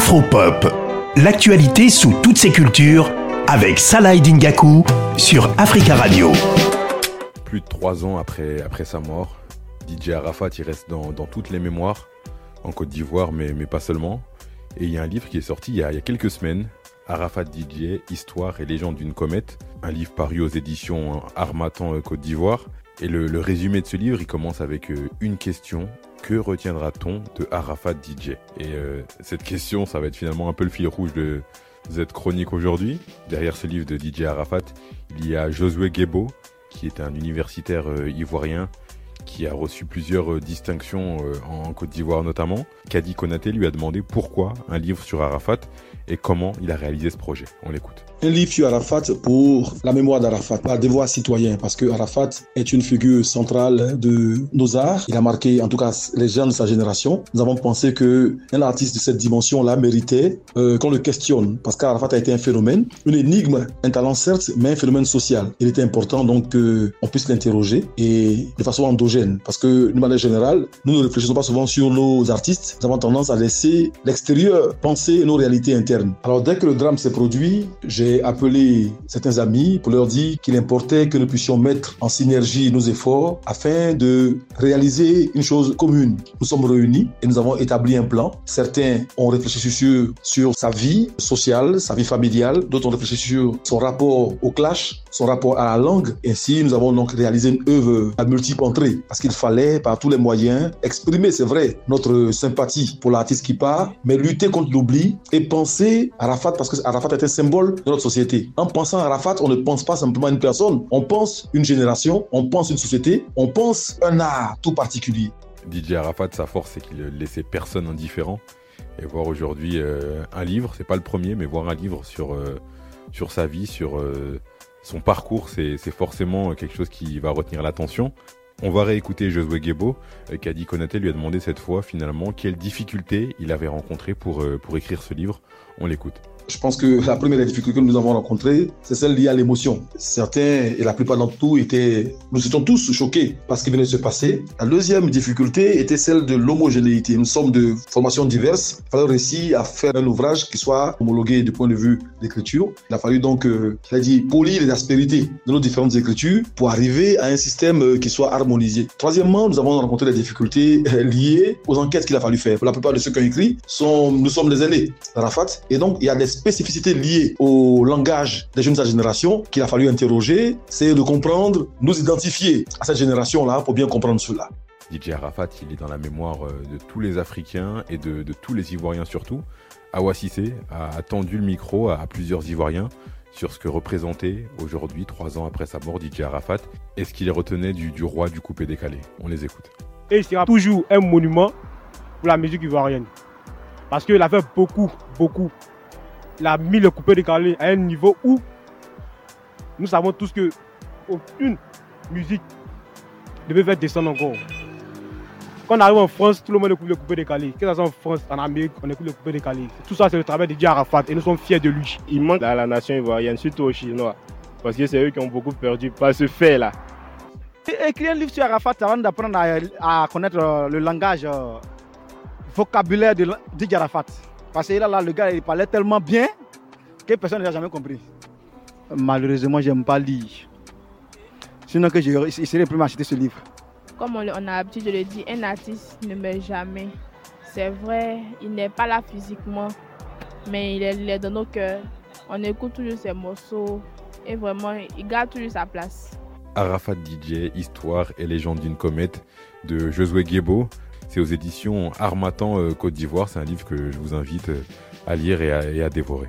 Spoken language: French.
Afropop, l'actualité sous toutes ses cultures avec Salah Dingaku sur Africa Radio. Plus de trois ans après, sa mort, DJ Arafat reste dans, toutes les mémoires, en Côte d'Ivoire, mais, pas seulement. Et il y a un livre qui est sorti il y a, il y a quelques semaines, Arafat DJ, Histoire et légende d'une comète, un livre paru aux éditions Armatan euh, Côte d'Ivoire. Et le, le résumé de ce livre, il commence avec euh, une question. Que retiendra-t-on de Arafat DJ Et euh, cette question, ça va être finalement un peu le fil rouge de cette chronique aujourd'hui. Derrière ce livre de DJ Arafat, il y a Josué Guébo, qui est un universitaire euh, ivoirien qui a reçu plusieurs euh, distinctions en Côte d'Ivoire notamment. Kadi Konaté lui a demandé pourquoi un livre sur Arafat et comment il a réalisé ce projet. On l'écoute. Un livre sur Arafat pour la mémoire d'Arafat, par devoir citoyen, parce que Arafat est une figure centrale de nos arts. Il a marqué, en tout cas, les gens de sa génération. Nous avons pensé que un artiste de cette dimension-là méritait euh, qu'on le questionne, parce qu'Arafat a été un phénomène, une énigme, un talent certes, mais un phénomène social. Il était important donc qu'on puisse l'interroger et de façon endogène, parce que de manière générale, nous ne réfléchissons pas souvent sur nos artistes. Nous avons tendance à laisser l'extérieur penser nos réalités internes. Alors dès que le drame s'est produit, j'ai appelé certains amis pour leur dire qu'il importait que nous puissions mettre en synergie nos efforts afin de réaliser une chose commune. Nous sommes réunis et nous avons établi un plan. Certains ont réfléchi sur, sur sa vie sociale, sa vie familiale, d'autres ont réfléchi sur son rapport au clash, son rapport à la langue. Ainsi, nous avons donc réalisé une œuvre à multiples entrées parce qu'il fallait, par tous les moyens, exprimer, c'est vrai, notre sympathie pour l'artiste qui part, mais lutter contre l'oubli et penser à Arafat parce que Arafat est un symbole de notre société. En pensant à Arafat, on ne pense pas simplement à une personne, on pense une génération, on pense une société, on pense un art tout particulier. DJ Arafat, sa force, c'est qu'il ne laissait personne indifférent. Et voir aujourd'hui euh, un livre, c'est pas le premier, mais voir un livre sur, euh, sur sa vie, sur euh, son parcours, c'est forcément quelque chose qui va retenir l'attention. On va réécouter Josué Guébo, euh, Kadi Konaté lui a demandé cette fois finalement quelles difficultés il avait rencontrées pour, pour écrire ce livre. On l'écoute. Je pense que la première difficulté que nous avons rencontrée, c'est celle liée à l'émotion. Certains, et la plupart d'entre nous, étaient, nous étions tous choqués par ce qui venait de se passer. La deuxième difficulté était celle de l'homogénéité. Nous sommes de formations diverses. Il fallait réussir à faire un ouvrage qui soit homologué du point de vue d'écriture. Il a fallu donc, euh, je l'ai dit, polir les aspérités de nos différentes écritures pour arriver à un système euh, qui soit harmonisé. Troisièmement, nous avons rencontré des difficultés euh, liées aux enquêtes qu'il a fallu faire. Pour la plupart de ceux qui ont écrit, sont, nous sommes des aînés d'Arafat. Et donc, il y a des spécificités liées au langage des jeunes de sa génération qu'il a fallu interroger, c'est de comprendre, nous identifier à cette génération-là pour bien comprendre cela. DJ Arafat, il est dans la mémoire euh, de tous les Africains et de, de tous les Ivoiriens surtout. Awa Cissé a tendu le micro à, à plusieurs Ivoiriens sur ce que représentait aujourd'hui, trois ans après sa mort, DJ Arafat, et ce qu'il retenait du, du roi du coupé décalé? On les écoute. et il sera toujours un monument pour la musique ivoirienne. Parce qu'il a fait beaucoup, beaucoup. Il a mis le coupé décalé à un niveau où nous savons tous que aucune musique ne peut faire descendre encore. Quand on arrive en France, tout le monde écoute le coupé décalé. Que ce soit en France, en Amérique, on écoute le coupé décalé. Tout ça, c'est le travail de Dieu Arafat et nous sommes fiers de lui. Il manque à la nation ivoirienne, surtout aux Chinois. Parce que c'est eux qui ont beaucoup perdu par ce fait-là. Écrire un livre sur Arafat avant d'apprendre à, à connaître euh, le langage euh, vocabulaire de Didier Arafat. Parce que là, là, le gars, il parlait tellement bien que personne n'a jamais compris. Malheureusement, j'aime pas lire. Sinon, que je, il serait prêt à acheter ce livre. Comme on, a l'habitude de le dire, un artiste ne meurt jamais. C'est vrai, il n'est pas là physiquement, mais il est, il est dans nos cœurs. On écoute toujours ses morceaux et vraiment, il garde toujours sa place. Arafat DJ, Histoire et légende d'une comète de Josué Guébo. C'est aux éditions Armatan euh, Côte d'Ivoire. C'est un livre que je vous invite euh, à lire et à, et à dévorer.